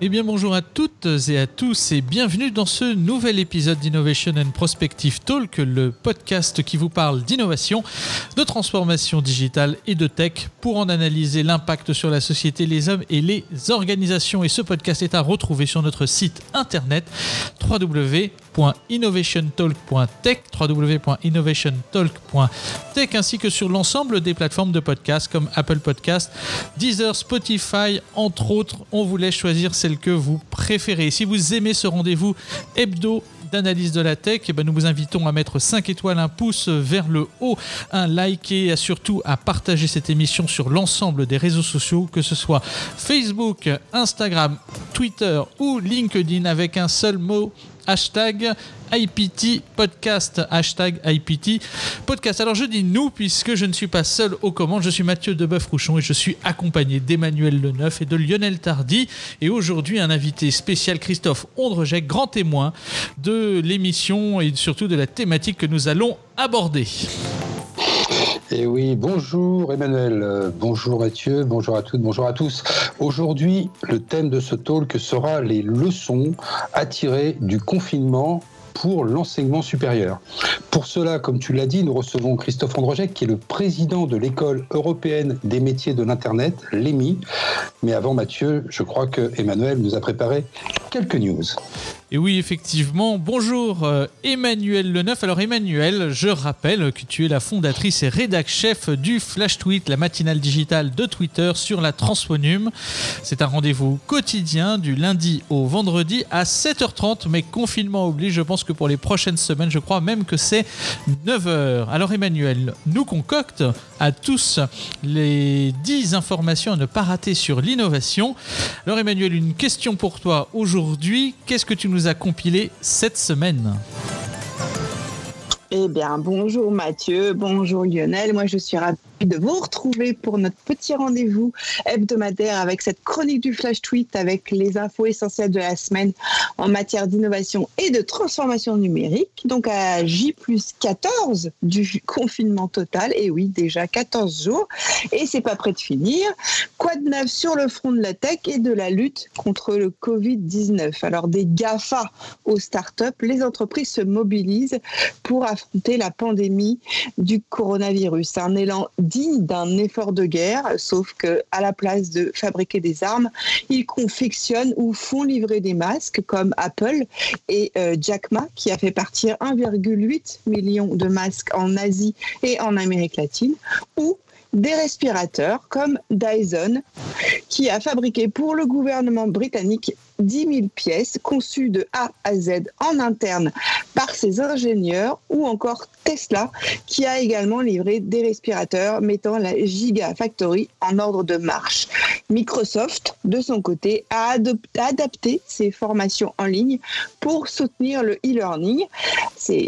Eh bien bonjour à toutes et à tous et bienvenue dans ce nouvel épisode d'Innovation and Prospective Talk, le podcast qui vous parle d'innovation, de transformation digitale et de tech pour en analyser l'impact sur la société, les hommes et les organisations. Et ce podcast est à retrouver sur notre site internet www.innovationtalk.tech www.innovationtalk.tech ainsi que sur l'ensemble des plateformes de podcast comme Apple Podcast, Deezer, Spotify, entre autres. On vous laisse choisir celle que vous préférez. Si vous aimez ce rendez-vous hebdo d'analyse de la tech, eh ben nous vous invitons à mettre 5 étoiles, un pouce vers le haut, un like et surtout à partager cette émission sur l'ensemble des réseaux sociaux, que ce soit Facebook, Instagram, Twitter ou LinkedIn avec un seul mot hashtag IPT podcast, hashtag IPT podcast. Alors je dis nous puisque je ne suis pas seul aux commandes, je suis Mathieu Deboeuf-Rouchon et je suis accompagné d'Emmanuel Leneuf et de Lionel Tardy et aujourd'hui un invité spécial Christophe Ondrejec, grand témoin de l'émission et surtout de la thématique que nous allons aborder. Et oui, bonjour Emmanuel, euh, bonjour Mathieu, bonjour à toutes, bonjour à tous. Aujourd'hui, le thème de ce talk sera les leçons à tirer du confinement pour l'enseignement supérieur. Pour cela, comme tu l'as dit, nous recevons Christophe Androjek, qui est le président de l'école européenne des métiers de l'Internet, l'EMI. Mais avant, Mathieu, je crois que Emmanuel nous a préparé quelques news. Et oui, effectivement. Bonjour euh, Emmanuel Leneuf. Alors Emmanuel, je rappelle que tu es la fondatrice et rédac chef du Flash Tweet, la matinale digitale de Twitter sur la Transphonium. C'est un rendez-vous quotidien du lundi au vendredi à 7h30, mais confinement oblige, je pense que pour les prochaines semaines, je crois même que c'est 9h. Alors Emmanuel, nous concocte à tous les 10 informations à ne pas rater sur l'innovation. Alors Emmanuel, une question pour toi aujourd'hui. Qu'est-ce que tu nous as compilé cette semaine eh bien, bonjour Mathieu, bonjour Lionel. Moi, je suis ravie de vous retrouver pour notre petit rendez-vous hebdomadaire avec cette chronique du Flash Tweet avec les infos essentielles de la semaine en matière d'innovation et de transformation numérique. Donc à J plus 14 du confinement total. Et oui, déjà 14 jours. Et c'est pas prêt de finir. Quoi de neuf sur le front de la tech et de la lutte contre le Covid-19 Alors des GAFA aux startups, les entreprises se mobilisent pour affronter la pandémie du coronavirus. Un élan digne d'un effort de guerre, sauf que à la place de fabriquer des armes, ils confectionnent ou font livrer des masques comme Apple et euh, Jack Ma qui a fait partir 1,8 million de masques en Asie et en Amérique latine, ou des respirateurs comme Dyson, qui a fabriqué pour le gouvernement britannique 10 000 pièces conçues de A à Z en interne par ses ingénieurs ou encore Tesla qui a également livré des respirateurs mettant la Gigafactory en ordre de marche. Microsoft, de son côté, a adapté ses formations en ligne pour soutenir le e-learning.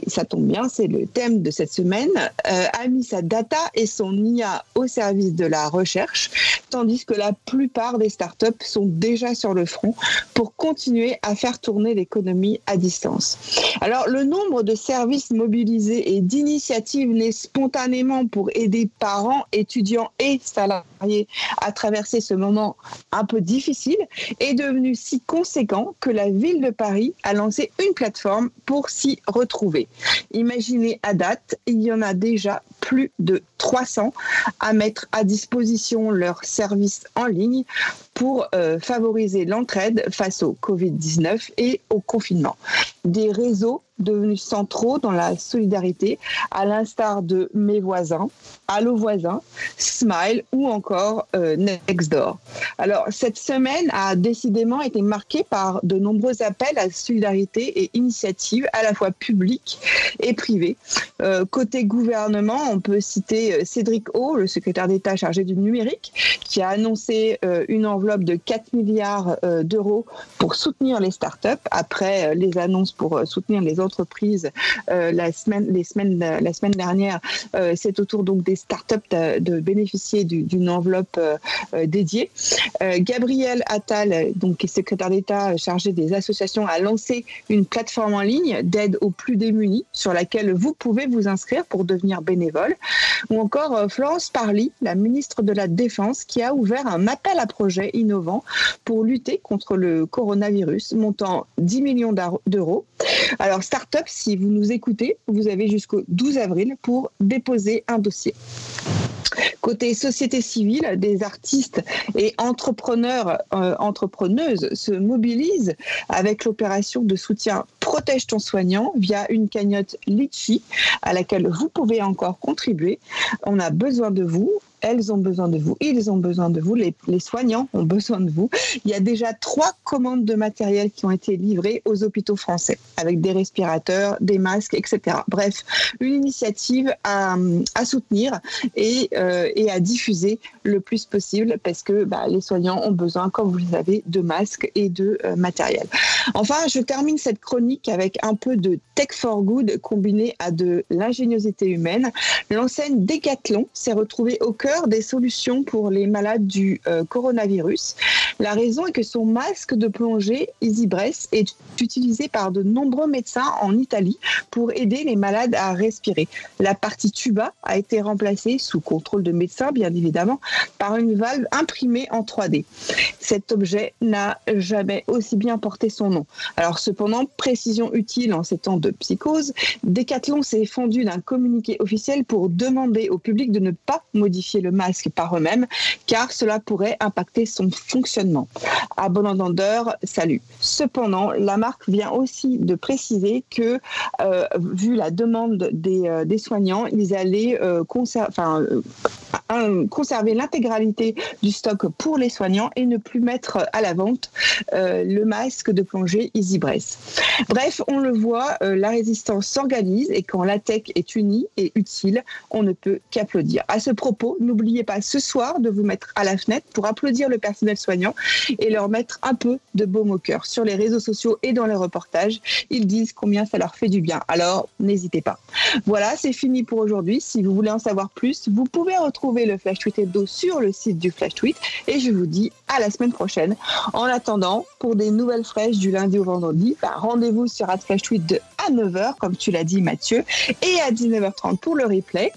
Ça tombe bien, c'est le thème de cette semaine. Euh, a mis sa data et son IA au service de la recherche, tandis que la plupart des startups sont déjà sur le front pour continuer à faire tourner l'économie à distance. Alors, le nombre de services mobilisés et d'initiatives nées spontanément pour aider parents, étudiants et salariés à traverser ce moment un peu difficile est devenu si conséquent que la ville de Paris a lancé une plateforme pour s'y retrouver. Imaginez à date, il y en a déjà plus de 300 à mettre à disposition leurs services en ligne pour euh, favoriser l'entraide face au Covid-19 et au confinement. Des réseaux devenus centraux dans la solidarité, à l'instar de Mes voisins, Allo voisins, Smile ou encore euh, Nextdoor. Alors, cette semaine a décidément été marquée par de nombreux appels à solidarité et initiatives à la fois publiques et privées. Euh, côté gouvernement, on peut citer Cédric O, le secrétaire d'État chargé du numérique, qui a annoncé une enveloppe de 4 milliards euh, d'euros pour soutenir les startups après euh, les annonces pour euh, soutenir les entreprises la semaine, les semaines, la semaine dernière. C'est au tour donc des startups de, bénéficier d'une enveloppe dédiée. Gabriel Attal, donc secrétaire d'État chargé des associations, a lancé une plateforme en ligne d'aide aux plus démunis sur laquelle vous pouvez vous inscrire pour devenir bénévole. Ou encore euh, Florence Parly, la ministre de la Défense, qui a ouvert un appel à projet innovant pour lutter contre le coronavirus, montant 10 millions d'euros. Alors, si vous nous écoutez, vous avez jusqu'au 12 avril pour déposer un dossier. Côté société civile, des artistes et entrepreneurs, euh, entrepreneuses se mobilisent avec l'opération de soutien Protège ton soignant via une cagnotte Litchi à laquelle vous pouvez encore contribuer. On a besoin de vous elles ont besoin de vous, ils ont besoin de vous, les, soignants ont besoin de vous. Il y a déjà trois commandes de matériel qui ont été livrées aux hôpitaux français, avec des respirateurs, des masques, etc. Bref, une initiative à, soutenir euh, et, à diffuser le plus possible parce que bah, les soignants ont besoin, comme vous le savez, de masques et de euh, matériel. Enfin, je termine cette chronique avec un peu de tech for good combiné à de l'ingéniosité humaine. L'enseigne Decathlon s'est retrouvée au cœur des solutions pour les malades du euh, coronavirus. La raison est que son masque de plongée EasyBreath est utilisé par de nombreux médecins en Italie pour aider les malades à respirer. La partie tuba a été remplacée, sous contrôle de médecins bien évidemment, par une valve imprimée en 3D. Cet objet n'a jamais aussi bien porté son nom. Alors cependant, précision utile en ces temps de psychose, Decathlon s'est fondu d'un communiqué officiel pour demander au public de ne pas modifier le masque par eux-mêmes, car cela pourrait impacter son fonctionnement. À bon entendeur, salut. Cependant, la marque vient aussi de préciser que, euh, vu la demande des, euh, soignants, ils allaient euh, conserver l'intégralité du stock pour les soignants et ne plus mettre à la vente le masque de plongée EasyBreath. Bref, on le voit, la résistance s'organise et quand la tech est unie et utile, on ne peut qu'applaudir. À ce propos, nous n'oubliez pas ce soir de vous mettre à la fenêtre pour applaudir le personnel soignant et leur mettre un peu de baume au cœur. Sur les réseaux sociaux et dans les reportages, ils disent combien ça leur fait du bien. Alors, n'hésitez pas. Voilà, c'est fini pour aujourd'hui. Si vous voulez en savoir plus, vous pouvez retrouver le Flash Tweet Hebdo sur le site du Flash Tweet et je vous dis à la semaine prochaine. En attendant, pour des nouvelles fraîches du lundi au vendredi, bah, rendez-vous sur Flash Tweet de à 9h, comme tu l'as dit Mathieu, et à 19h30 pour le replay.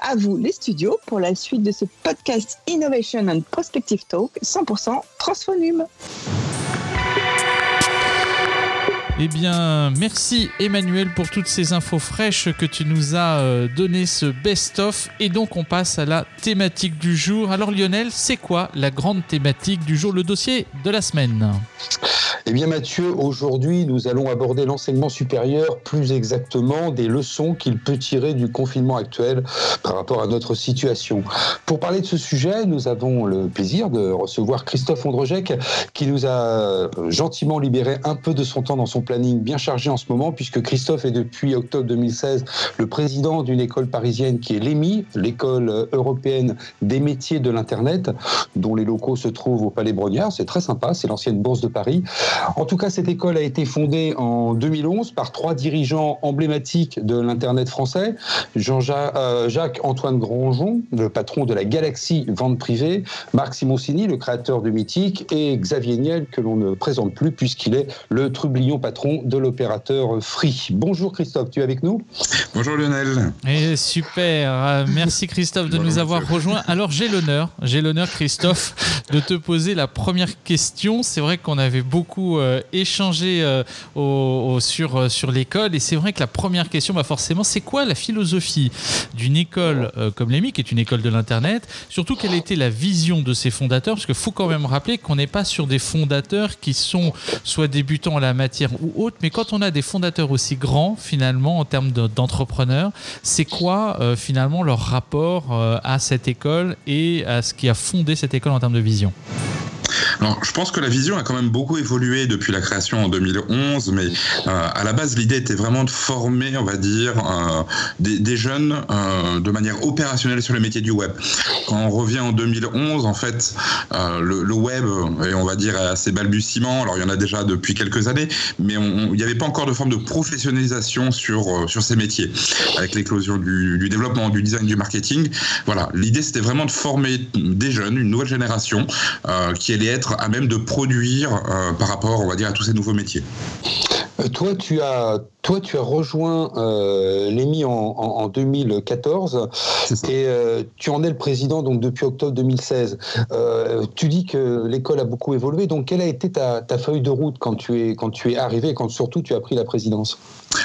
À vous les studios pour la suite de ce podcast Innovation and Prospective Talk 100% Transphonum. Eh bien, merci Emmanuel pour toutes ces infos fraîches que tu nous as euh, donné ce best-of. Et donc, on passe à la thématique du jour. Alors, Lionel, c'est quoi la grande thématique du jour, le dossier de la semaine? Eh bien Mathieu, aujourd'hui nous allons aborder l'enseignement supérieur, plus exactement des leçons qu'il peut tirer du confinement actuel par rapport à notre situation. Pour parler de ce sujet, nous avons le plaisir de recevoir Christophe Ondrejec qui nous a gentiment libéré un peu de son temps dans son planning bien chargé en ce moment puisque Christophe est depuis octobre 2016 le président d'une école parisienne qui est l'EMI, l'école européenne des métiers de l'Internet, dont les locaux se trouvent au Palais Brognard. C'est très sympa, c'est l'ancienne bourse de Paris. En tout cas, cette école a été fondée en 2011 par trois dirigeants emblématiques de l'Internet français. Jean-Jacques euh, Granjon, le patron de la Galaxie Vente Privée, Marc Simoncini, le créateur de Mythique, et Xavier Niel, que l'on ne présente plus puisqu'il est le trublion patron de l'opérateur Free. Bonjour Christophe, tu es avec nous Bonjour Lionel. Et super, euh, merci Christophe de nous avoir rejoints. Alors j'ai l'honneur, j'ai l'honneur Christophe, de te poser la première question. C'est vrai qu'on avait beaucoup euh, échanger euh, sur, euh, sur l'école. Et c'est vrai que la première question, bah forcément, c'est quoi la philosophie d'une école comme l'EMI, qui est une école de l'Internet? Surtout, quelle était la vision de ses fondateurs? Parce qu'il faut quand même rappeler qu'on n'est pas sur des fondateurs qui sont soit débutants en la matière ou mais quand on a des fondateurs aussi grands, finalement, en termes d'entrepreneurs, c'est quoi finalement leur rapport à cette école et à ce qui a fondé cette école en termes de vision? Je pense que la vision a quand même beaucoup évolué depuis la création en 2011, mais euh, à la base, l'idée était vraiment de former, on va dire, euh, des, jeunes euh, de manière opérationnelle sur les métiers du web. Quand on revient en 2011, en fait, le, web, et on va dire, à ses balbutiements, alors il y en a déjà depuis quelques années, mais il n'y avait pas encore de forme de professionnalisation sur, sur ces métiers. Avec l'éclosion du, du, développement, du design, du marketing, voilà, l'idée c'était vraiment de former des jeunes, une nouvelle génération, qui allait être à même de produire euh, par rapport, on va dire, à tous ces nouveaux métiers. Euh, toi, tu as toi, tu as rejoint euh, l'EMI en, 2014 et euh, tu en es le président donc depuis octobre 2016. Euh, tu dis que l'école a beaucoup évolué. Donc, quelle a été ta, ta, feuille de route quand tu es quand tu es arrivé et quand surtout tu as pris la présidence?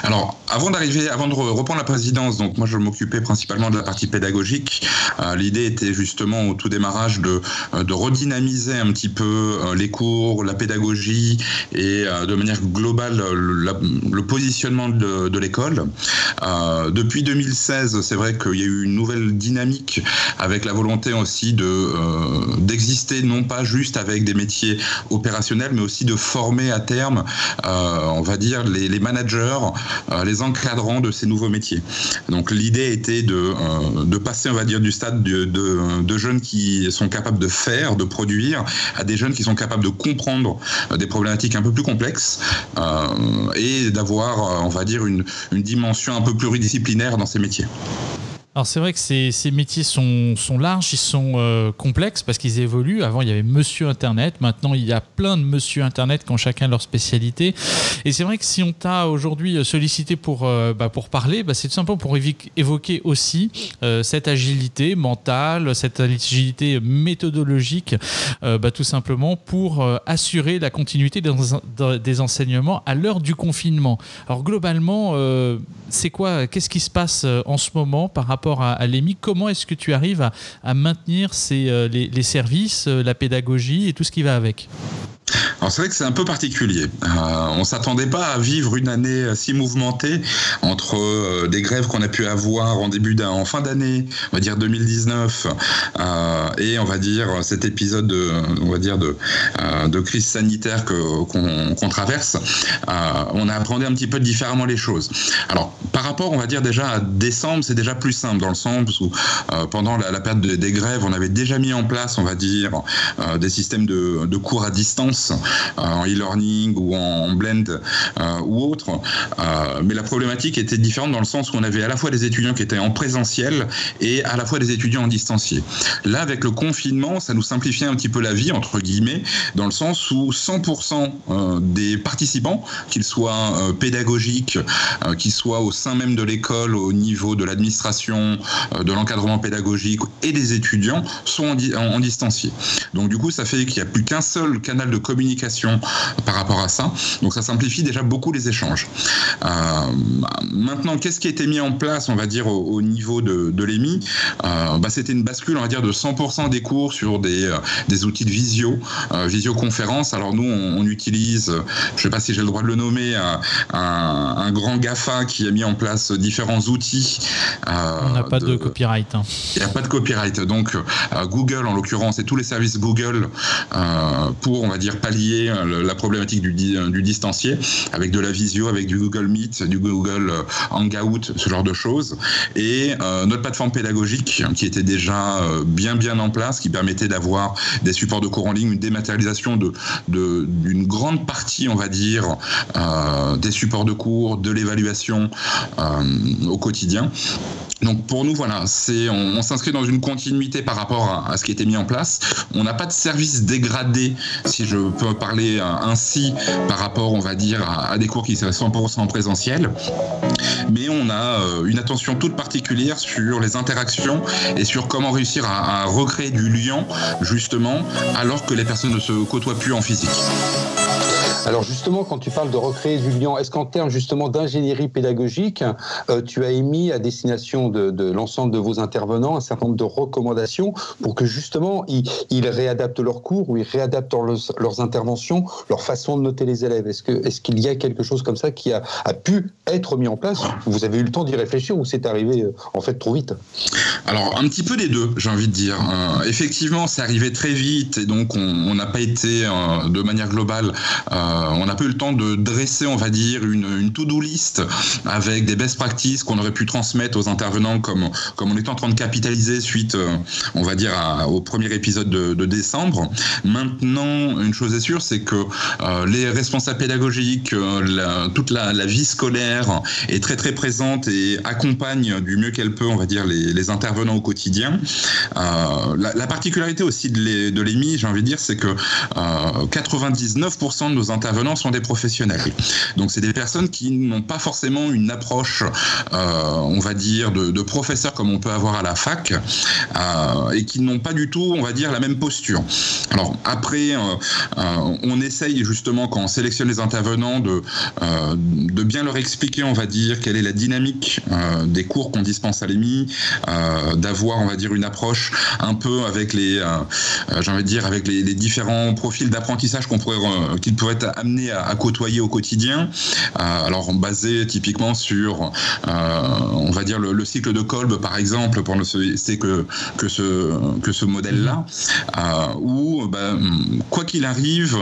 Alors, avant d'arriver, avant de reprendre la présidence, donc moi je m'occupais principalement de la partie pédagogique. Euh, l'idée était justement au tout démarrage de, euh, redynamiser un petit peu euh, les cours, la pédagogie et de manière globale le, positionnement de, l'école. depuis 2016, c'est vrai qu'il y a eu une nouvelle dynamique avec la volonté aussi de d'exister non pas juste avec des métiers opérationnels, mais aussi de former à terme, on va dire les managers euh, les encadrants de ces nouveaux métiers. Donc l'idée était de, euh, passer, on va dire, du stade de, de, jeunes qui sont capables de faire, de produire, à des jeunes qui sont capables de comprendre euh, des problématiques un peu plus complexes et d'avoir, on va dire, une, une dimension un peu pluridisciplinaire dans ces métiers. Alors c'est vrai que ces, ces métiers sont, sont, larges, ils sont euh, complexes parce qu'ils évoluent. Avant il y avait Monsieur Internet, maintenant il y a plein de Monsieur Internet qui ont chacun leur spécialité. Et c'est vrai que si on t'a aujourd'hui sollicité pour, euh, bah, pour parler, bah, c'est tout simplement pour évoquer aussi euh, cette agilité mentale, cette agilité méthodologique, bah, tout simplement pour assurer la continuité des, des enseignements à l'heure du confinement. Alors globalement, c'est quoi, qu'est-ce qui se passe en ce moment par rapport à, l'EMI, comment est-ce que tu arrives à, maintenir euh, les, services, euh, la pédagogie et tout ce qui va avec? Alors c'est vrai que c'est un peu particulier. Euh, on s'attendait pas à vivre une année si mouvementée entre euh, des grèves qu'on a pu avoir en début en fin d'année, on va dire 2019, euh, et on va dire cet épisode, de, on va dire de, de crise sanitaire qu'on traverse. on a appréhendé un petit peu différemment les choses. Alors par rapport, on va dire déjà à décembre, c'est déjà plus simple dans le sens où pendant la, période des grèves, on avait déjà mis en place, on va dire, des systèmes de, de cours à distance euh, en e-learning ou en blend euh, ou autre. Euh, mais la problématique était différente dans le sens où on avait à la fois des étudiants qui étaient en présentiel et à la fois des étudiants en distancié. Là, avec le confinement, ça nous simplifiait un petit peu la vie, entre guillemets, dans le sens où 100% des participants, qu'ils soient pédagogiques, qu'ils soient au sein même de l'école, au niveau de l'administration, de l'encadrement pédagogique et des étudiants, sont en, en distancié. Donc du coup, ça fait qu'il n'y a plus qu'un seul canal de communication par rapport à ça. Donc ça simplifie déjà beaucoup les échanges. Euh, maintenant, qu'est-ce qui a été mis en place, on va dire, au, niveau de, de l'EMI? Euh, bah, C'était une bascule, on va dire, de 100% des cours sur des, euh, des outils de visio, visioconférence. Alors nous, on, utilise, je ne sais pas si j'ai le droit de le nommer, un, un, grand GAFA qui a mis en place différents outils. on n'a pas de, copyright. Hein. Il n'y a pas de copyright. Donc Google, en l'occurrence, et tous les services Google pour, on va dire, pallier euh, la problématique du, euh, du distancié avec de la visio, avec du Google Meet, du Google euh, Hangout, ce genre de choses. Et notre plateforme pédagogique qui était déjà bien bien en place, qui permettait d'avoir des supports de cours en ligne, une dématérialisation d'une grande partie, on va dire, des supports de cours, de l'évaluation au quotidien. Donc pour nous, voilà, c'est on, s'inscrit dans une continuité par rapport à, ce qui été mis en place. On n'a pas de service dégradé, si je peux parler ainsi, par rapport, on va dire, à, des cours qui seraient 100% en présentiel. Mais on a euh, une attention toute particulière sur les interactions et sur comment réussir à recréer du lien, justement, alors que les personnes ne se côtoient plus en physique. Alors justement, quand tu parles de recréer du lien, est-ce qu'en termes justement d'ingénierie pédagogique, euh, tu as émis à destination de, l'ensemble de vos intervenants un certain nombre de recommandations pour que justement ils, réadaptent leurs cours ou ils réadaptent leurs, interventions, leur façon de noter les élèves? Est-ce qu'il y a quelque chose comme ça qui a, pu être mis en place Vous avez eu le temps d'y réfléchir ou c'est arrivé euh, en fait trop vite? Alors un petit peu des deux, j'ai envie de dire. Euh, effectivement, c'est arrivé très vite et donc on n'a pas été de manière globale on n'a pas eu le temps de dresser, on va dire, une, to-do list avec des best practices qu'on aurait pu transmettre aux intervenants comme, comme on était en train de capitaliser suite, euh, on va dire, au premier épisode de, décembre. Maintenant, une chose est sûre, c'est que euh, les responsables pédagogiques, toute la, vie scolaire est très très présente et accompagne du mieux qu'elle peut, on va dire, les, intervenants au quotidien. la, particularité aussi de l'EMI, j'ai envie de dire, c'est que 99% de nos intervenants intervenants sont des professionnels. Donc c'est des personnes qui n'ont pas forcément une approche, on va dire, de, professeur comme on peut avoir à la fac, et qui n'ont pas du tout, on va dire, la même posture. Alors après, on essaye justement quand on sélectionne les intervenants de, de bien leur expliquer, on va dire, quelle est la dynamique des cours qu'on dispense à l'EMI, d'avoir, on va dire, une approche un peu avec les, j'ai envie de dire, avec les, différents profils d'apprentissage qu'on pourrait, qu'ils pourraient être amenés à, côtoyer au quotidien. alors basé typiquement sur, on va dire, le, cycle de Kolb, par exemple, pour ne citer que, que ce, que ce modèle-là, où, bah, quoi qu'il arrive,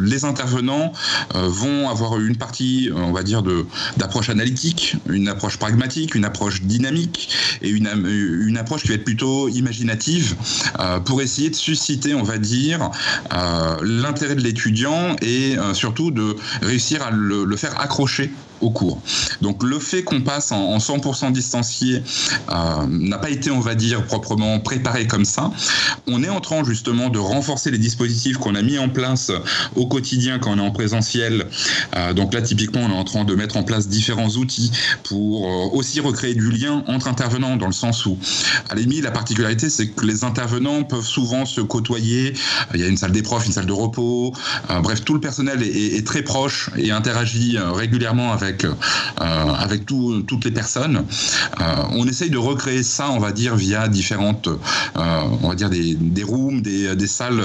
les intervenants vont avoir une partie, on va dire, d'approche analytique, une approche pragmatique, une approche dynamique et une, une approche qui va être plutôt imaginative euh, pour essayer de susciter, on va dire, euh, l'intérêt de l'étudiant et euh, surtout de réussir à le faire accrocher au cours. Donc le fait qu'on passe en, 100% distancié euh, n'a pas été, on va dire, proprement préparé comme ça. On est en train justement de renforcer les dispositifs qu'on a mis en place au quotidien quand on est en présentiel. Euh, donc là, typiquement, on est en train de mettre en place différents outils pour euh, aussi recréer du lien entre intervenants, dans le sens où, à l'émi, la particularité, c'est que les intervenants peuvent souvent se côtoyer. Il y a une salle des profs, une salle de repos. bref, tout le personnel est très proche et interagit régulièrement avec avec, euh, toutes les personnes. Euh, on essaye de recréer ça, on va dire, via différentes, euh, on va dire, des, des rooms, des, des salles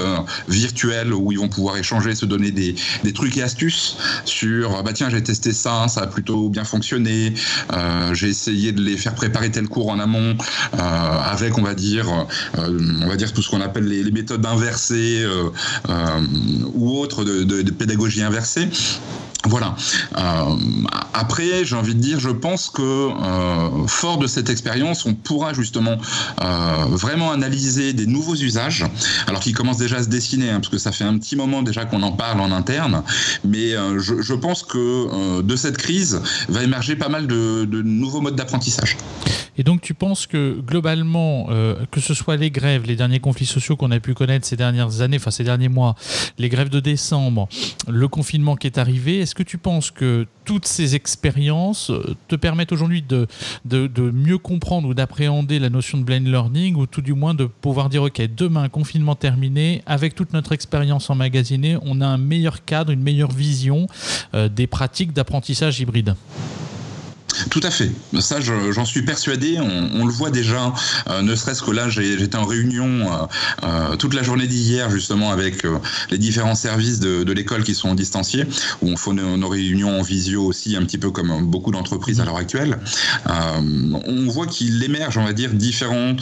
virtuelles où ils vont pouvoir échanger, se donner des, des trucs et astuces sur, bah tiens, j'ai testé ça, ça a plutôt bien fonctionné, j'ai essayé de les faire préparer tel cours en amont avec, on va dire, on va dire tout ce qu'on appelle les, méthodes inversées ou autres de, pédagogie inversée. Voilà. Après, j'ai envie de dire, je pense que euh, fort de cette expérience, on pourra justement euh, vraiment analyser des nouveaux usages, alors qu'ils commencent déjà à se dessiner, hein, parce que ça fait un petit moment déjà qu'on en parle en interne. Mais je, je, pense que de cette crise va émerger pas mal de nouveaux modes d'apprentissage. Et donc tu penses que globalement, que ce soit les grèves, les derniers conflits sociaux qu'on a pu connaître ces dernières années, enfin ces derniers mois, les grèves de décembre, le confinement qui est arrivé, est-ce que tu penses que toutes ces expériences euh, te permettent aujourd'hui de, mieux comprendre ou d'appréhender la notion de blend learning ou tout du moins de pouvoir dire ok demain confinement terminé avec toute notre expérience emmagasinée on a un meilleur cadre une meilleure vision euh, des pratiques d'apprentissage hybride? Tout à fait. Ça, j'en suis persuadé. On, le voit déjà, euh, ne serait-ce que là, j'étais en réunion euh, euh, toute la journée d'hier, justement, avec les différents services de, l'école qui sont en distancié, où on fait nos, réunions en visio aussi, un petit peu comme beaucoup d'entreprises à l'heure actuelle. on voit qu'il émerge, on va dire, différentes,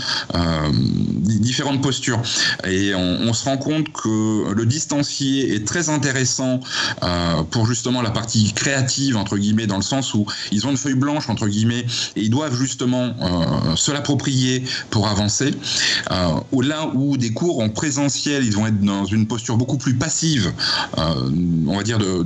différentes postures. Et on, se rend compte que le distancié est très intéressant pour justement la partie créative, entre guillemets, dans le sens où ils ont une feuille blanche entre guillemets, et ils doivent justement euh, se l'approprier pour avancer. Euh, là où des cours en présentiel, ils vont être dans une posture beaucoup plus passive, euh, on va dire de,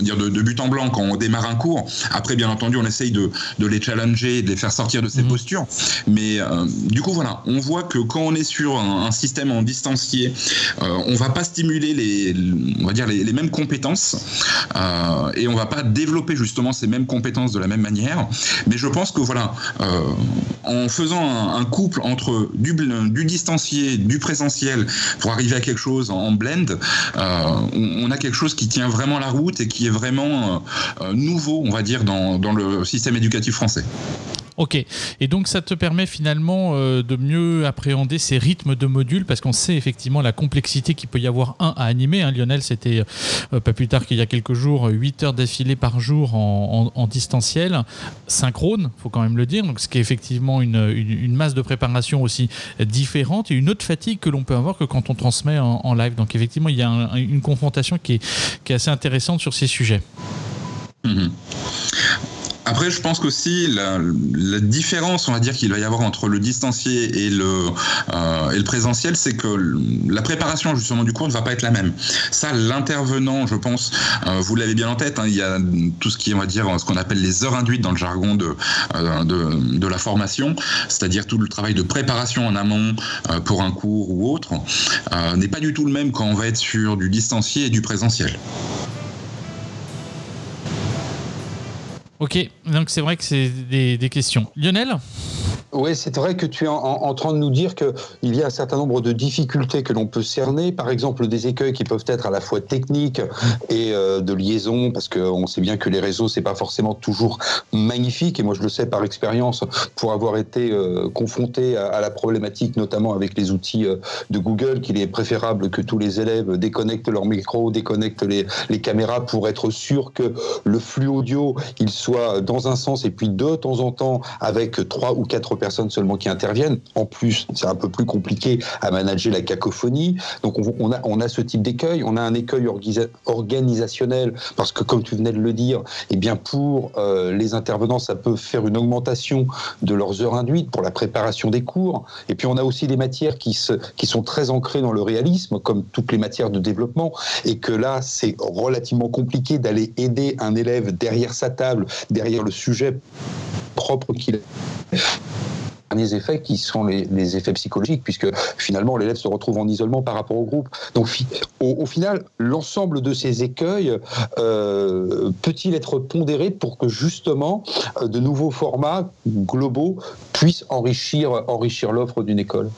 dire de, but en blanc quand on démarre un cours. Après, bien entendu, on essaye de, les challenger, de les faire sortir de ces mhm. postures. Mais du coup, voilà, on voit que quand on est sur un, système en distancié, on va pas stimuler les, on va dire les, les mêmes compétences et on va pas développer justement ces mêmes compétences de la même manière mais je pense que voilà, euh, en faisant un, couple entre du, du, distancié, du présentiel, pour arriver à quelque chose en, blend, euh, on, a quelque chose qui tient vraiment la route et qui est vraiment euh, nouveau, on va dire, dans, dans le système éducatif français. Ok. Et donc ça te permet finalement euh, de mieux appréhender ces rythmes de modules parce qu'on sait effectivement la complexité qu'il peut y avoir un à animer. Hein. Lionel, c'était euh, pas plus tard qu'il y a quelques jours, 8 heures d'affilée par jour en, distanciel, synchrone, faut quand même le dire. Donc ce qui est effectivement une, masse de préparation aussi différente et une autre fatigue que l'on peut avoir que quand on transmet en, live. Donc effectivement, il y a une confrontation qui est, assez intéressante sur ces sujets. Mm-hmm. Après, je pense qu'aussi la, la différence, on va dire, qu'il va y avoir entre le distancié et le, euh, et le présentiel, c'est que la préparation justement du cours ne va pas être la même. Ça, l'intervenant, je pense, euh, vous l'avez bien en tête, hein, il y a tout ce qui on va dire, ce qu'on appelle les heures induites dans le jargon de, euh, de, de, la formation, c'est-à-dire tout le travail de préparation en amont pour un cours ou autre, n'est pas du tout le même quand on va être sur du distancié et du présentiel. Ok, donc c'est vrai que c'est des, questions. Lionel? Oui, c'est vrai que tu es en, train de nous dire qu'il y a un certain nombre de difficultés que l'on peut cerner, par exemple des écueils qui peuvent être à la fois techniques et euh, de liaison, parce qu'on sait bien que les réseaux, c'est pas forcément toujours magnifique, et moi je le sais par expérience pour avoir été euh, confronté à, la problématique, notamment avec les outils euh, de Google, qu'il est préférable que tous les élèves déconnectent leur micro, déconnectent les, les caméras pour être sûr que le flux audio, il soit dans un sens, et puis de temps en temps avec trois ou quatre personnes seulement qui interviennent. En plus, c'est un peu plus compliqué à manager la cacophonie. Donc on, a, on a ce type d'écueil. On a un écueil organisationnel parce que, comme tu venais de le dire, eh bien pour euh, les intervenants, ça peut faire une augmentation de leurs heures induites pour la préparation des cours. Et puis on a aussi des matières qui, se, qui sont très ancrées dans le réalisme, comme toutes les matières de développement, et que là, c'est relativement compliqué d'aller aider un élève derrière sa table, derrière le sujet propre qu'il a effets qui sont les, effets psychologiques, puisque finalement l'élève se retrouve en isolement par rapport au groupe. Donc au, final, l'ensemble de ces écueils euh, peut-il être pondéré pour que justement euh, de nouveaux formats globaux puissent enrichir, enrichir l'offre d'une école?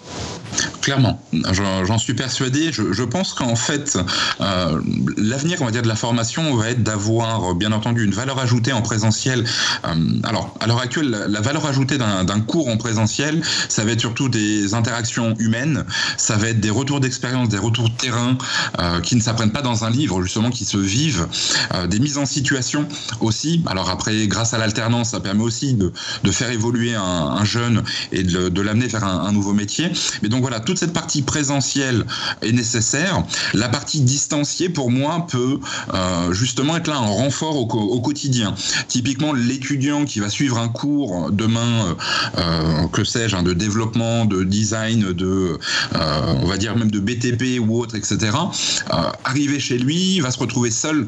Clairement, j'en suis persuadé. Je, pense qu'en fait, euh, l'avenir, on va dire, de la formation va être d'avoir, bien entendu, une valeur ajoutée en présentiel. alors, à l'heure actuelle, la valeur ajoutée d'un cours en présentiel ça va être surtout des interactions humaines, ça va être des retours d'expérience, des retours de terrain euh, qui ne s'apprennent pas dans un livre, justement, qui se vivent, euh, des mises en situation aussi. Alors après, grâce à l'alternance, ça permet aussi de, faire évoluer un, jeune et de, l'amener vers un, nouveau métier. Mais donc voilà, toute cette partie présentielle est nécessaire. La partie distanciée, pour moi, peut euh, justement être là un renfort au, quotidien. Typiquement, l'étudiant qui va suivre un cours demain que sais-je, hein, de développement, de design, de, euh, on va dire même de BTP ou autre, etc. Euh, arriver chez lui, va se retrouver seul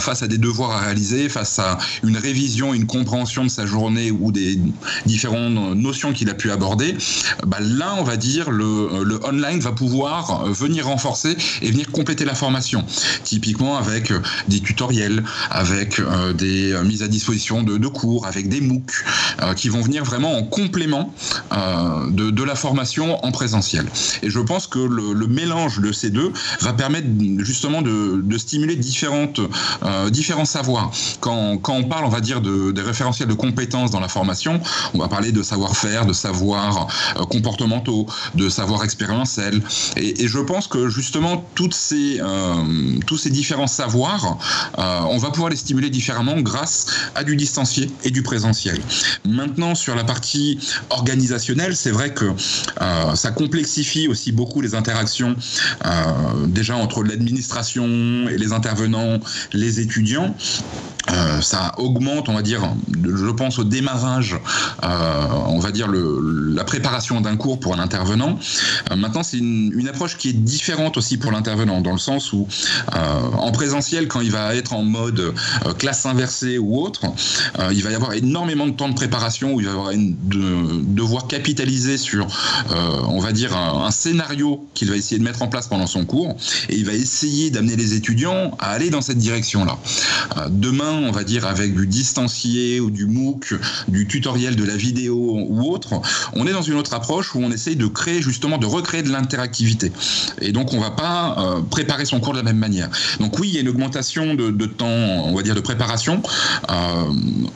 face à des devoirs à réaliser, face à une révision, une compréhension de sa journée ou des différentes notions qu'il a pu aborder. Bah, là, on va dire, le, le online va pouvoir venir renforcer et venir compléter la formation. Typiquement avec des tutoriels, avec euh, des mises à disposition de, cours, avec des MOOC qui vont venir vraiment en complément euh, de, la formation en présentiel. Et je pense que le, mélange de ces deux va permettre justement de, stimuler différentes, euh, différents savoirs. Quand, on parle, on va dire, de, des référentiels de compétences dans la formation, on va parler de savoir-faire, de savoir euh, comportementaux, de savoir expérientiel. Et, je pense que justement, toutes ces, tous ces différents savoirs, on va pouvoir les stimuler différemment grâce à du distancié et du présentiel. Maintenant, sur la partie organisationnel, c'est vrai que euh, ça complexifie aussi beaucoup les interactions euh, déjà entre l'administration et les intervenants, les étudiants. Euh, ça augmente, on va dire, je pense au démarrage, on va dire la préparation d'un cours pour un intervenant. maintenant, c'est une, approche qui est différente aussi pour l'intervenant, dans le sens où en présentiel, quand il va être en mode classe inversée ou autre, il va y avoir énormément de temps de préparation, où il va devoir capitaliser sur, euh, on va dire, un, scénario qu'il va essayer de mettre en place pendant son cours, et il va essayer d'amener les étudiants à aller dans cette direction-là. Euh, demain, on va dire, avec du distancié ou du MOOC, du tutoriel de la vidéo ou autre, on est dans une autre approche où on essaye de créer justement, de recréer de l'interactivité. Et donc, on va pas euh, préparer son cours de la même manière. Donc oui, il y a une augmentation de, temps, on va dire, de préparation.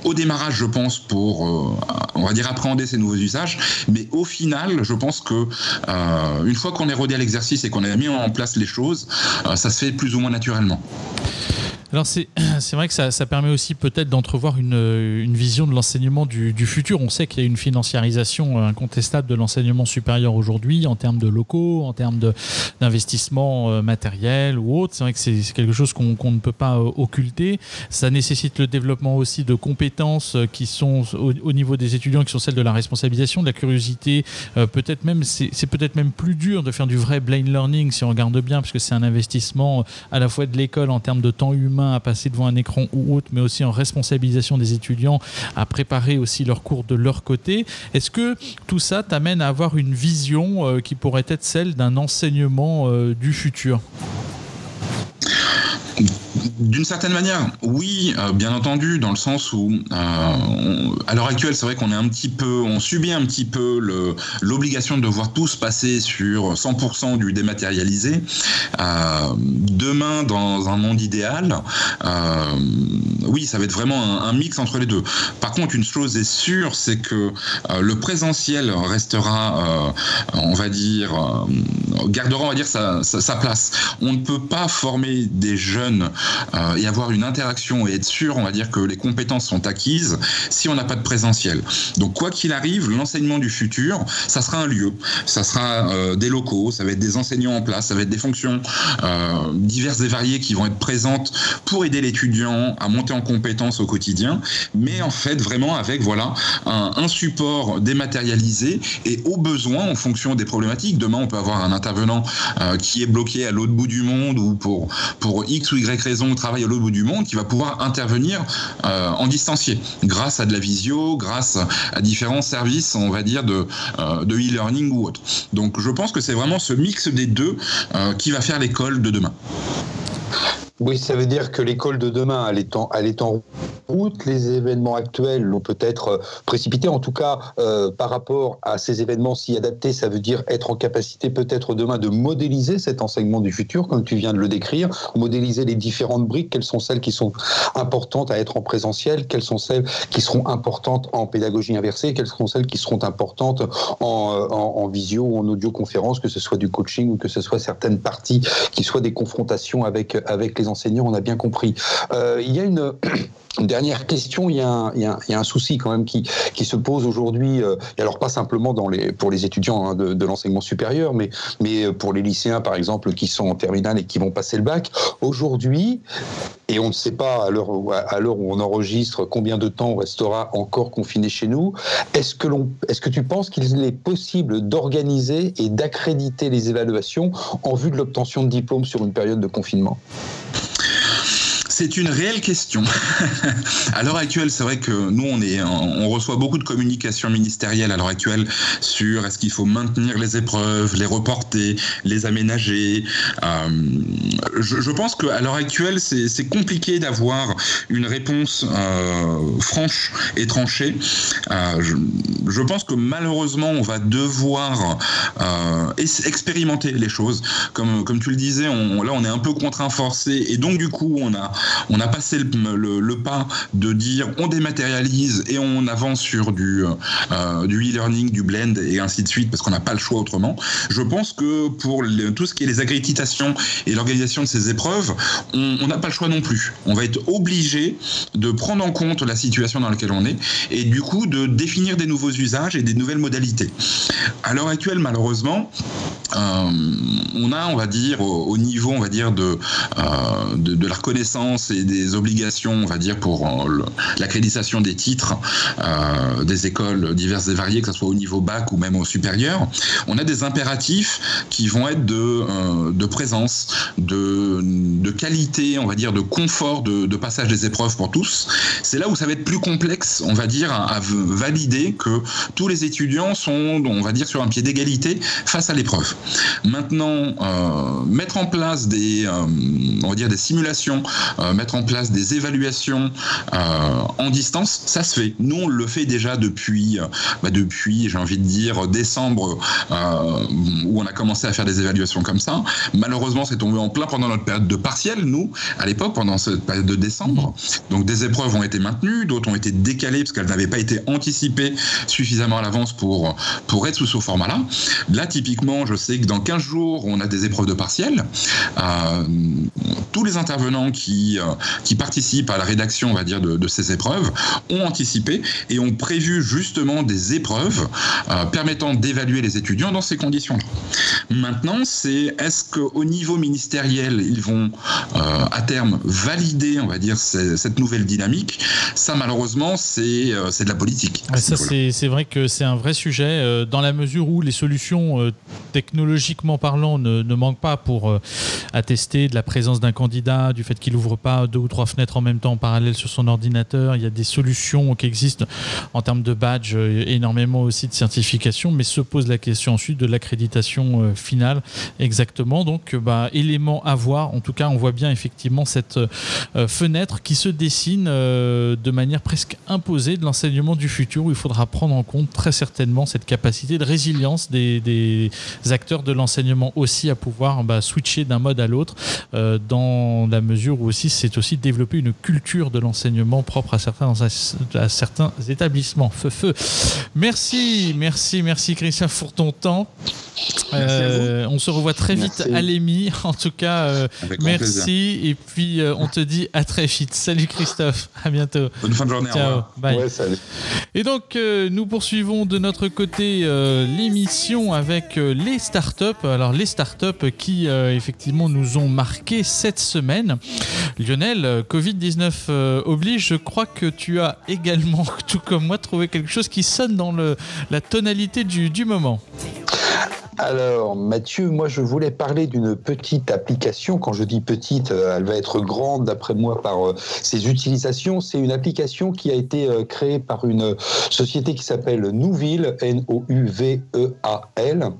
au démarrage, je pense, pour, on va dire, appréhender ces nouveaux usages. Mais au final, je pense que euh, une fois qu'on est rodé à l'exercice et qu'on a mis en place les choses, euh, ça se fait plus ou moins naturellement. Alors c'est vrai que ça, permet aussi peut-être d'entrevoir une, vision de l'enseignement du, futur. On sait qu'il y a une financiarisation incontestable de l'enseignement supérieur aujourd'hui en termes de locaux, en termes d'investissement euh, matériel ou autre. C'est vrai que c'est quelque chose qu'on ne peut pas euh, occulter. Ça nécessite le développement aussi de compétences euh, qui sont au, niveau des étudiants, qui sont celles de la responsabilisation, de la curiosité. peut-être même c'est peut-être même plus dur de faire du vrai blind learning si on regarde bien, parce que c'est un investissement à la fois de l'école en termes de temps humain à passer devant un écran ou autre, mais aussi en responsabilisation des étudiants à préparer aussi leurs cours de leur côté. Est-ce que tout ça t'amène à avoir une vision euh, qui pourrait être celle d'un enseignement euh, du futur? D'une certaine manière, oui, euh, bien entendu, dans le sens où, euh, à l'heure actuelle, c'est vrai qu'on est un petit peu, on subit un petit peu l'obligation de devoir tous passer sur 100% du dématérialisé. Euh, demain, dans un monde idéal, oui, ça va être vraiment un, mix entre les deux. Par contre, une chose est sûre, c'est que le présentiel restera, on va dire, gardera, on va dire, sa, sa, place. On ne peut pas former des jeunes euh, et avoir une interaction et être sûr, on va dire, que les compétences sont acquises si on n'a pas de présentiel. Donc, quoi qu'il arrive, l'enseignement du futur, ça sera un lieu, ça sera euh, des locaux, ça va être des enseignants en place, ça va être des fonctions euh, diverses et variées qui vont être présentes pour aider l'étudiant à monter en compétences au quotidien, mais en fait, vraiment avec, voilà, un, un support dématérialisé et au besoin, en fonction des problématiques. Demain, on peut avoir un intervenant qui est bloqué à l'autre bout du monde ou pour, pour X ou Y raison travaille à l'autre bout du monde qui va pouvoir intervenir euh, en distancié grâce à de la visio, grâce à différents services, on va dire, de, euh, e-learning ou autre. Donc je pense que c'est vraiment ce mix des deux euh, qui va faire l'école de demain. Oui, ça veut dire que l'école de demain, elle est en, route. Les événements actuels l'ont peut-être euh, précipité. En tout cas, euh, par rapport à ces événements s'y adapter, ça veut dire être en capacité peut-être demain de modéliser cet enseignement du futur, comme tu viens de le décrire, modéliser les différentes briques, quelles sont celles qui sont importantes à être en présentiel, quelles sont celles qui seront importantes en pédagogie inversée, quelles seront celles qui seront importantes en, euh, en, en visio ou en audioconférence, que ce soit du coaching ou que ce soit certaines parties qui soient des confrontations avec, avec les enseignants, on a bien compris. Euh, il y a une, dernière question, il y, a un, souci quand même qui, se pose aujourd'hui, euh, et alors pas simplement pour les étudiants hein, de, l'enseignement supérieur, mais, mais pour les lycéens par exemple qui sont en terminale et qui vont passer le bac. Aujourd'hui, et on ne sait pas à l'heure où on enregistre combien de temps on restera encore confiné chez nous, est-ce que, est que tu penses qu'il est possible d'organiser et d'accréditer les évaluations en vue de l'obtention de diplômes sur une période de confinement? C'est une réelle question. à l'heure actuelle, c'est vrai que nous, on, est, on reçoit beaucoup de communications ministérielles à l'heure actuelle sur est-ce qu'il faut maintenir les épreuves, les reporter, les aménager. Euh, je, pense qu'à l'heure actuelle, c'est compliqué d'avoir une réponse euh, franche et tranchée. Euh, je, pense que malheureusement, on va devoir expérimenter les choses. Comme, tu le disais, là, on est un peu contraint forcé et donc, du coup, on a on a passé le, le, pas de dire on dématérialise et on avance sur du, euh, du e-learning, du blend et ainsi de suite parce qu'on n'a pas le choix autrement. Je pense que pour tout ce qui est les accréditations et l'organisation de ces épreuves, on n'a pas le choix non plus. On va être obligé de prendre en compte la situation dans laquelle on est et du coup de définir des nouveaux usages et des nouvelles modalités. À l'heure actuelle, malheureusement, euh, on a, on va dire, au, au, niveau, on va dire, de, euh, de, de la reconnaissance et des obligations, on va dire, pour euh, l'accréditation des titres euh, des écoles diverses et variées, que ce soit au niveau bac ou même au supérieur, on a des impératifs qui vont être de, euh, de présence, de, de, qualité, on va dire, de confort de, de passage des épreuves pour tous. C'est là où ça va être plus complexe, on va dire, à, à valider que tous les étudiants sont, on va dire, sur un pied d'égalité face à l'épreuve. Maintenant, euh, mettre en place des, euh, on va dire, des simulations, euh, mettre en place des évaluations en distance, ça se fait. Nous, on le fait déjà depuis, bah depuis j'ai envie de dire, décembre, où on a commencé à faire des évaluations comme ça. Malheureusement, c'est tombé en plein pendant notre période de partiel, nous, à l'époque, pendant cette période de décembre. Donc, des épreuves ont été maintenues, d'autres ont été décalées parce qu'elles n'avaient pas été anticipées suffisamment à l'avance pour, pour être sous ce format-là. Là, typiquement, je sais que dans 15 jours, on a des épreuves de partiel. Euh, tous les intervenants qui, euh, qui participent à la rédaction, on va dire, de, de, ces épreuves, ont anticipé et ont prévu justement des épreuves euh, permettant d'évaluer les étudiants dans ces conditions-là. Maintenant, c'est est-ce qu'au niveau ministériel, ils vont à terme valider, on va dire, cette nouvelle dynamique? Ça, malheureusement, c'est de la politique. Ouais, ça, c'est vrai que c'est un vrai sujet dans la mesure où les solutions euh, technologiquement parlant ne, ne manquent pas pour euh, attester de la présence d'un candidat, du fait qu'il ouvre pas deux ou trois fenêtres en même temps en parallèle sur son ordinateur. Il y a des solutions qui existent en termes de badge, énormément aussi de certification, mais se pose la question ensuite de l'accréditation finale exactement. Donc, bah, élément à voir. En tout cas, on voit bien effectivement cette fenêtre qui se dessine de manière presque imposée de l'enseignement du futur où il faudra prendre en compte très certainement cette capacité de résilience des, acteurs de l'enseignement aussi à pouvoir bah, switcher d'un mode à l'autre euh, dans la mesure où aussi c'est aussi développer une culture de l'enseignement propre à certains, à certains établissements. Feu, feu. Merci, merci, merci Christian pour ton temps. Euh, on se revoit très vite à l'EMI. En tout cas, euh, merci. Et puis, on te dit à très vite. Salut Christophe. À bientôt. Bonne fin de journée. Ciao. Bye. Et donc, nous poursuivons de notre côté l'émission avec les startups. Alors, les startups qui, effectivement, nous ont marqué cette semaine. Lionel, Covid-19 oblige. Je crois que tu as également, tout comme moi, trouvé quelque chose qui sonne dans la tonalité du moment. Alors, Mathieu, moi, je voulais parler d'une petite application. Quand je dis petite, euh, elle va être grande, d'après moi, par euh, ses utilisations. C'est une application qui a été euh, créée par une société qui s'appelle Nouville, N-O-U-V-E-A-L,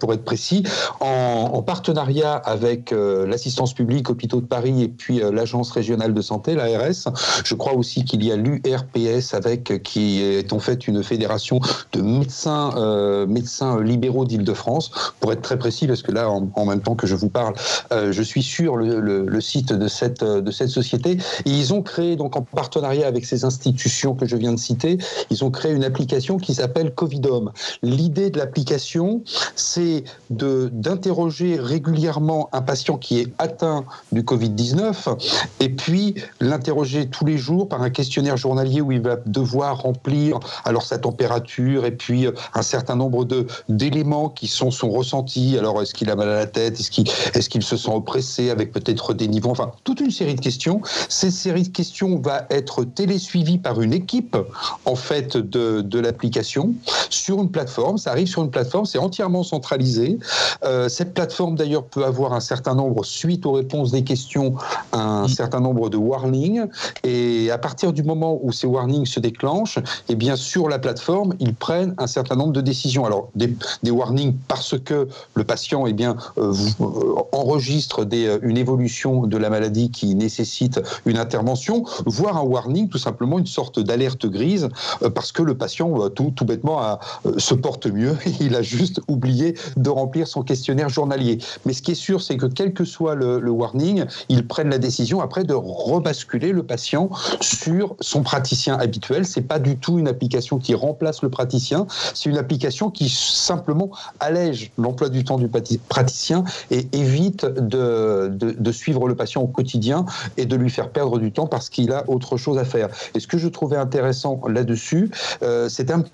pour être précis, en, partenariat avec l'assistance publique, hôpitaux de Paris et puis l'agence régionale de santé, l'ARS. Je crois aussi qu'il y a l'URPS avec, qui est en fait une fédération de médecins, médecins libéraux d'Île-de-France être très précis, parce que là, en, même temps que je vous parle, euh, je suis sur le, site de cette, de cette société. Et ils ont créé, donc en partenariat avec ces institutions que je viens de citer, ils ont créé une application qui s'appelle Covidome. L'idée de l'application, c'est d'interroger régulièrement un patient qui est atteint du Covid-19 et puis l'interroger tous les jours par un questionnaire journalier où il va devoir remplir alors sa température et puis un certain nombre d'éléments qui sont son ressenti alors, est-ce qu'il a mal à la tête? Est-ce qu'il est se sent oppressé avec peut-être des niveaux? Enfin, toute une série de questions. Cette série de questions va être télésuivie par une équipe, en fait, de, de l'application sur une plateforme. Ça arrive sur une plateforme, c'est entièrement centralisé. Euh, cette plateforme, d'ailleurs, peut avoir un certain nombre, suite aux réponses des questions, un mm. certain nombre de warnings. Et à partir du moment où ces warnings se déclenchent, eh bien, sur la plateforme, ils prennent un certain nombre de décisions. Alors, des, des warnings parce que le patient eh bien, euh, euh, enregistre euh, une évolution de la maladie qui nécessite une intervention, voire un warning, tout simplement une sorte d'alerte grise, parce que le patient, tout, tout bêtement, se porte mieux. Il a juste oublié de remplir son questionnaire journalier. Mais ce qui est sûr, c'est que quel que soit le, warning, ils prennent la décision après de rebasculer le patient sur son praticien habituel. C'est pas du tout une application qui remplace le praticien, c'est une application qui simplement allège l'emploi du temps du praticien et évite de, de, suivre le patient au quotidien et de lui faire perdre du temps parce qu'il a autre chose à faire. Et ce que je trouvais intéressant là-dessus, euh, c'est un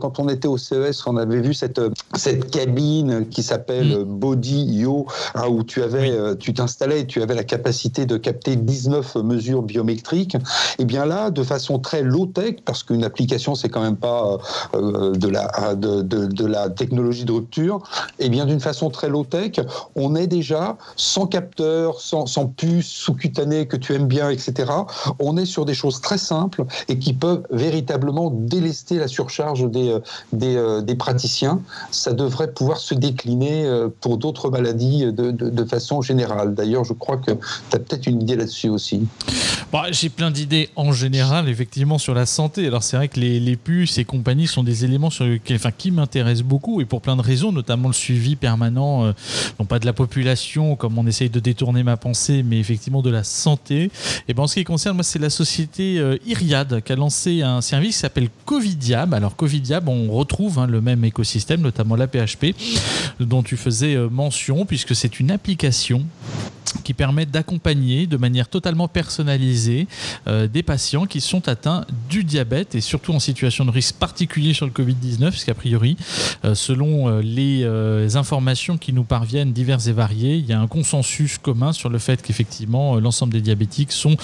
quand on était au CES, on avait vu cette, cette cabine qui s'appelle mm. Body Yo, hein, où tu avais, euh, tu t'installais et tu avais la capacité de capter 19 mesures biométriques. Et eh bien là, de façon très low-tech, parce qu'une application, c'est quand même pas euh, de, la, de, de, la technologie de rupture, eh bien d'une façon très low-tech, on est déjà sans capteur, sans, sans puce sous-cutanée que tu aimes bien, etc. On est sur des choses très simples et qui peuvent véritablement délester la surcharge des, euh, euh, des, praticiens, ça devrait pouvoir se décliner euh, pour d'autres maladies de, de, façon générale. D'ailleurs, je crois que tu as peut-être une idée là-dessus aussi. Bah, J'ai plein d'idées en général, effectivement, sur la santé. Alors, c'est vrai que les, puces et compagnies sont des éléments qui m'intéressent beaucoup et pour plein de raisons, notamment le suivi permanent, non pas de la population, comme on essaye de détourner ma pensée, mais effectivement de la santé. Et ben, en ce qui concerne, moi, c'est la société Iriad qui a lancé un service qui s'appelle Covidiab. Alors, Covidiab, on retrouve hein, le même écosystème, notamment la PHP, dont tu faisais euh, mention, puisque c'est une application qui permet d'accompagner de manière totalement personnalisée euh, des patients qui sont atteints du diabète et surtout en situation de risque particulier sur le Covid-19, puisqu'a priori, euh, selon les informations qui nous parviennent diverses et variées, il y a un consensus commun sur le fait qu'effectivement l'ensemble des diabétiques sont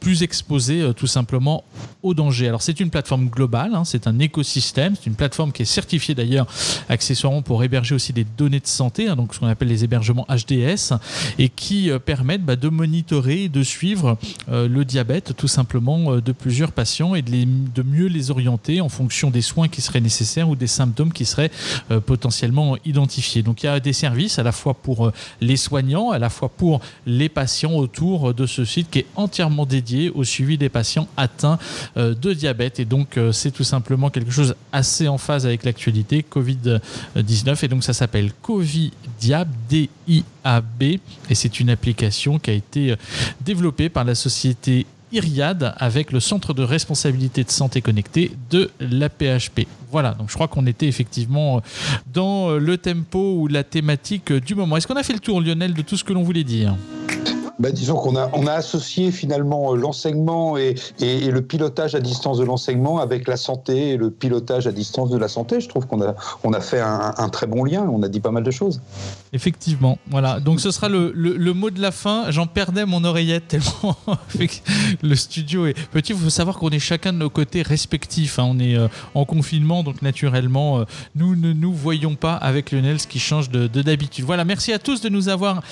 plus exposés tout simplement au danger. Alors c'est une plateforme globale, hein, c'est un écosystème, c'est une plateforme qui est certifiée d'ailleurs accessoirement pour héberger aussi des données de santé, hein, donc ce qu'on appelle les hébergements HDS, et qui euh, permettent bah, de monitorer et de suivre euh, le diabète tout simplement de plusieurs patients et les, de, mieux les orienter en fonction des soins qui seraient nécessaires ou des symptômes qui seraient potentiellement identifiés. Donc il y a des services à la fois pour les soignants, à la fois pour les patients autour de ce site qui est entièrement dédié au suivi des patients atteints euh, de diabète. Et donc, euh, c'est tout simplement quelque chose assez en phase avec l'actualité Covid-19. Et donc, ça s'appelle Covidiab, D-I-A-B. Et c'est une application qui a été euh, développée par la société Iriad avec le centre de responsabilité de santé connectée de la PHP. Voilà, donc je crois qu'on était effectivement dans le tempo ou la thématique du moment. Est-ce qu'on a fait le tour, Lionel, de tout ce que l'on voulait dire? Bah, disons qu'on a, on a associé finalement euh, l'enseignement et, et, le pilotage à distance de l'enseignement avec la santé et le pilotage à distance de la santé. Je trouve qu'on a, on a fait un, très bon lien, on a dit pas mal de choses. Effectivement, voilà. Donc ce sera le, le, le mot de la fin. J'en perdais mon oreillette tellement le studio est petit. Il faut savoir qu'on est chacun de nos côtés respectifs. Hein. On est euh, en confinement, donc naturellement, euh, nous ne nous voyons pas avec Lionel, ce qui change de d'habitude. Voilà, merci à tous de nous avoir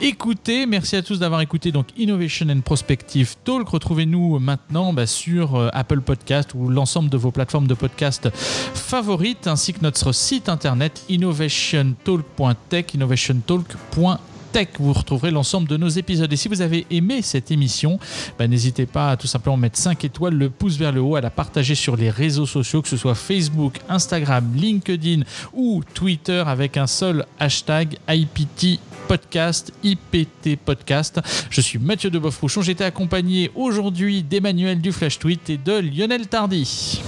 écoutés. Merci à tous d'avoir écouté donc Innovation and Prospective Talk. Retrouvez-nous maintenant bah, sur euh, Apple Podcast ou l'ensemble de vos plateformes de podcast favorites, ainsi que notre site internet innovationtalk.tech, innovationtalk.tech vous retrouverez l'ensemble de nos épisodes. Et si vous avez aimé cette émission, bah, n'hésitez pas à tout simplement mettre 5 étoiles, le pouce vers le haut, à la partager sur les réseaux sociaux, que ce soit Facebook, Instagram, LinkedIn ou Twitter avec un seul hashtag IPT podcast, IPT podcast. Je suis Mathieu de Boffrouchon. J'étais accompagné aujourd'hui d'Emmanuel du Flash Tweet et de Lionel Tardy.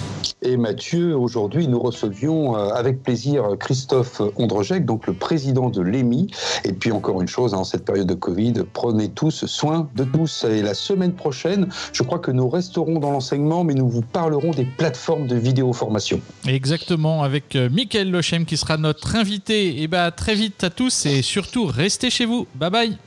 Et Mathieu, aujourd'hui, nous recevions euh, avec plaisir Christophe Ondrejec, donc le président de l'EMI. Et puis encore une chose, en cette période de Covid, prenez tous soin de tous. Et la semaine prochaine, je crois que nous resterons dans l'enseignement, mais nous vous parlerons des plateformes de vidéo formation. Exactement, avec euh, Michael Lochem qui sera notre invité. Et bah très vite à tous et surtout restez chez vous. Bye bye.